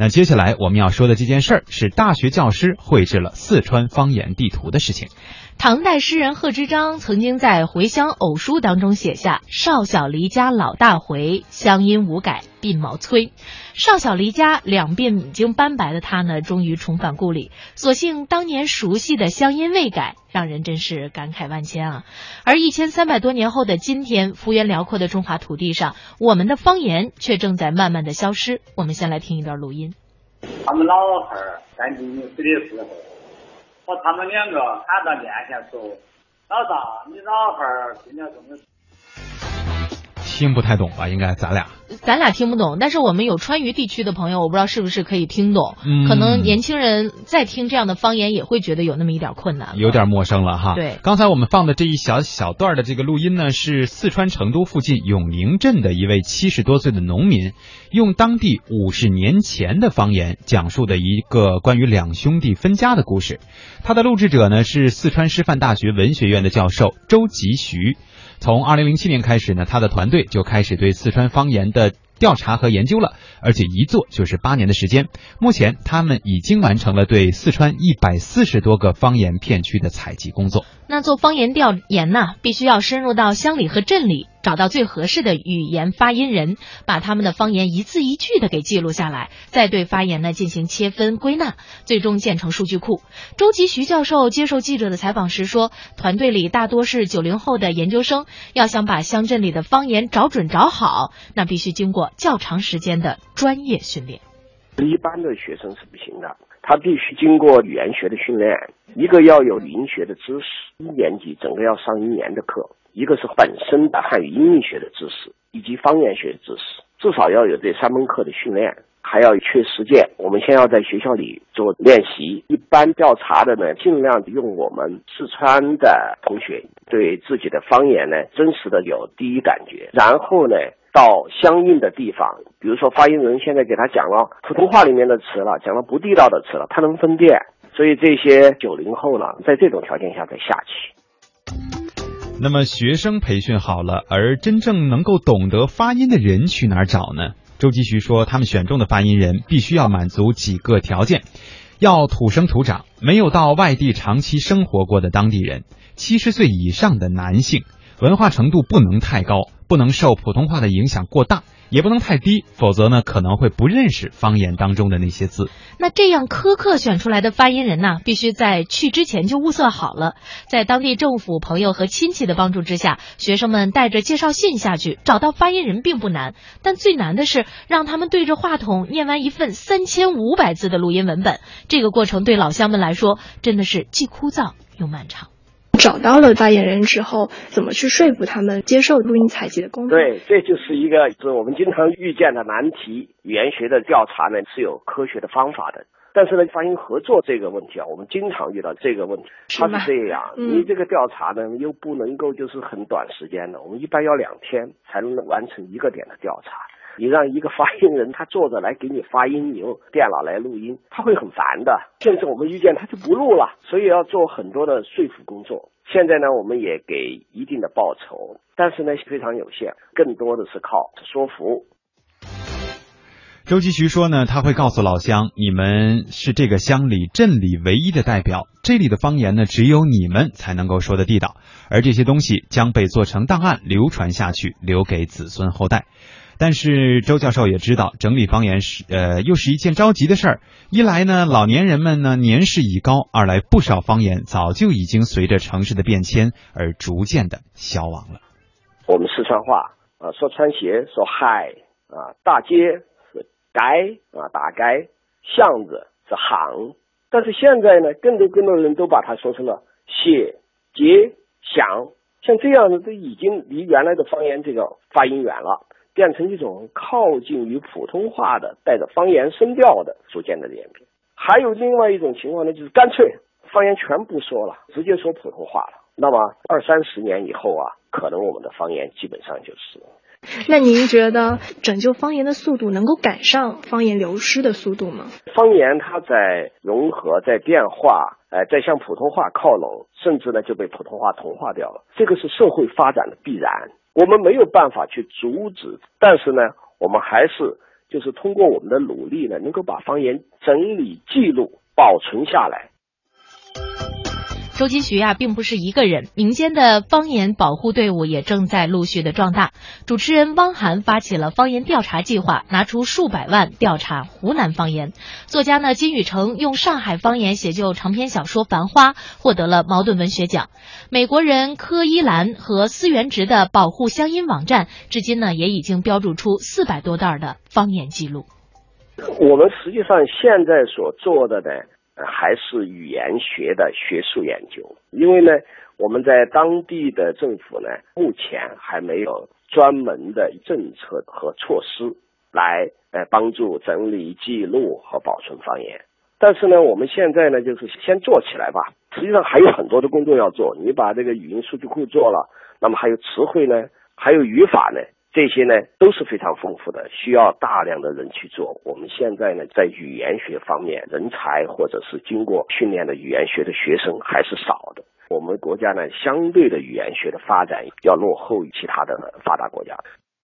那接下来我们要说的这件事儿是大学教师绘制了四川方言地图的事情。唐代诗人贺知章曾经在《回乡偶书》当中写下“少小离家老大回，乡音无改鬓毛衰”。少小离家，两鬓已经斑白的他呢，终于重返故里。所幸当年熟悉的乡音未改，让人真是感慨万千啊！而一千三百多年后的今天，幅员辽阔的中华土地上，我们的方言却正在慢慢的消失。我们先来听一段录音。他们老汉儿在临死的时候。把他们两个喊到面前说：“老大，你老汉儿今年怎么？”听不太懂吧？应该咱俩，咱俩听不懂。但是我们有川渝地区的朋友，我不知道是不是可以听懂。嗯，可能年轻人在听这样的方言，也会觉得有那么一点困难，有点陌生了哈。对，刚才我们放的这一小小段的这个录音呢，是四川成都附近永宁镇的一位七十多岁的农民，用当地五十年前的方言讲述的一个关于两兄弟分家的故事。他的录制者呢是四川师范大学文学院的教授周吉徐。从二零零七年开始呢，他的团队就开始对四川方言的调查和研究了，而且一做就是八年的时间。目前，他们已经完成了对四川一百四十多个方言片区的采集工作。那做方言调研呢，必须要深入到乡里和镇里。找到最合适的语言发音人，把他们的方言一字一句的给记录下来，再对发言呢进行切分归纳，最终建成数据库。周吉徐教授接受记者的采访时说，团队里大多是九零后的研究生，要想把乡镇里的方言找准找好，那必须经过较长时间的专业训练。一般的学生是不行的，他必须经过语言学的训练，一个要有语音学的知识，一年级整个要上一年的课。一个是本身的汉语音译学的知识，以及方言学的知识，至少要有这三门课的训练，还要去实践。我们先要在学校里做练习。一般调查的呢，尽量用我们四川的同学对自己的方言呢，真实的有第一感觉。然后呢，到相应的地方，比如说发言人现在给他讲了普通话里面的词了，讲了不地道的词了，他能分辨。所以这些九零后呢，在这种条件下再下去。那么学生培训好了，而真正能够懂得发音的人去哪儿找呢？周继徐说，他们选中的发音人必须要满足几个条件：要土生土长，没有到外地长期生活过的当地人，七十岁以上的男性，文化程度不能太高，不能受普通话的影响过大。也不能太低，否则呢可能会不认识方言当中的那些字。那这样苛刻选出来的发音人呢，必须在去之前就物色好了。在当地政府、朋友和亲戚的帮助之下，学生们带着介绍信下去，找到发音人并不难。但最难的是让他们对着话筒念完一份三千五百字的录音文本。这个过程对老乡们来说，真的是既枯燥又漫长。找到了发言人之后，怎么去说服他们接受录音采集的工作？对，这就是一个是我们经常遇见的难题。语言学的调查呢是有科学的方法的，但是呢，发音合作这个问题啊，我们经常遇到这个问题。它是这样，你这个调查呢又不能够就是很短时间的，我们一般要两天才能完成一个点的调查。你让一个发音人他坐着来给你发音，你用电脑来录音，他会很烦的。甚至我们遇见他就不录了，所以要做很多的说服工作。现在呢，我们也给一定的报酬，但是呢非常有限，更多的是靠说服。周继徐说呢，他会告诉老乡，你们是这个乡里镇里唯一的代表，这里的方言呢，只有你们才能够说的地道，而这些东西将被做成档案流传下去，留给子孙后代。但是周教授也知道，整理方言是呃又是一件着急的事儿。一来呢，老年人们呢年事已高；二来，不少方言早就已经随着城市的变迁而逐渐的消亡了。我们四川话啊，说穿鞋说嗨啊，大街是街啊，大街巷子是巷。但是现在呢，更多更多人都把它说成了写街巷，像这样的都已经离原来的方言这个发音远了。变成一种靠近于普通话的带着方言声调的逐渐的演变。还有另外一种情况呢，就是干脆方言全不说了，直接说普通话了。那么二三十年以后啊，可能我们的方言基本上就是。那您觉得拯救方言的速度能够赶上方言流失的速度吗？方言它在融合、在变化，哎，在向普通话靠拢，甚至呢就被普通话同化掉了。这个是社会发展的必然。我们没有办法去阻止，但是呢，我们还是就是通过我们的努力呢，能够把方言整理、记录、保存下来。周金徐啊，并不是一个人，民间的方言保护队伍也正在陆续的壮大。主持人汪涵发起了方言调查计划，拿出数百万调查湖南方言。作家呢金宇成用上海方言写就长篇小说《繁花》，获得了茅盾文学奖。美国人柯伊兰和思源直的保护乡音网站，至今呢也已经标注出四百多段的方言记录。我们实际上现在所做的呢。还是语言学的学术研究，因为呢，我们在当地的政府呢，目前还没有专门的政策和措施来呃帮助整理、记录和保存方言。但是呢，我们现在呢，就是先做起来吧。实际上还有很多的工作要做。你把这个语音数据库做了，那么还有词汇呢，还有语法呢。这些呢都是非常丰富的，需要大量的人去做。我们现在呢，在语言学方面，人才或者是经过训练的语言学的学生还是少的。我们国家呢，相对的语言学的发展要落后于其他的发达国家。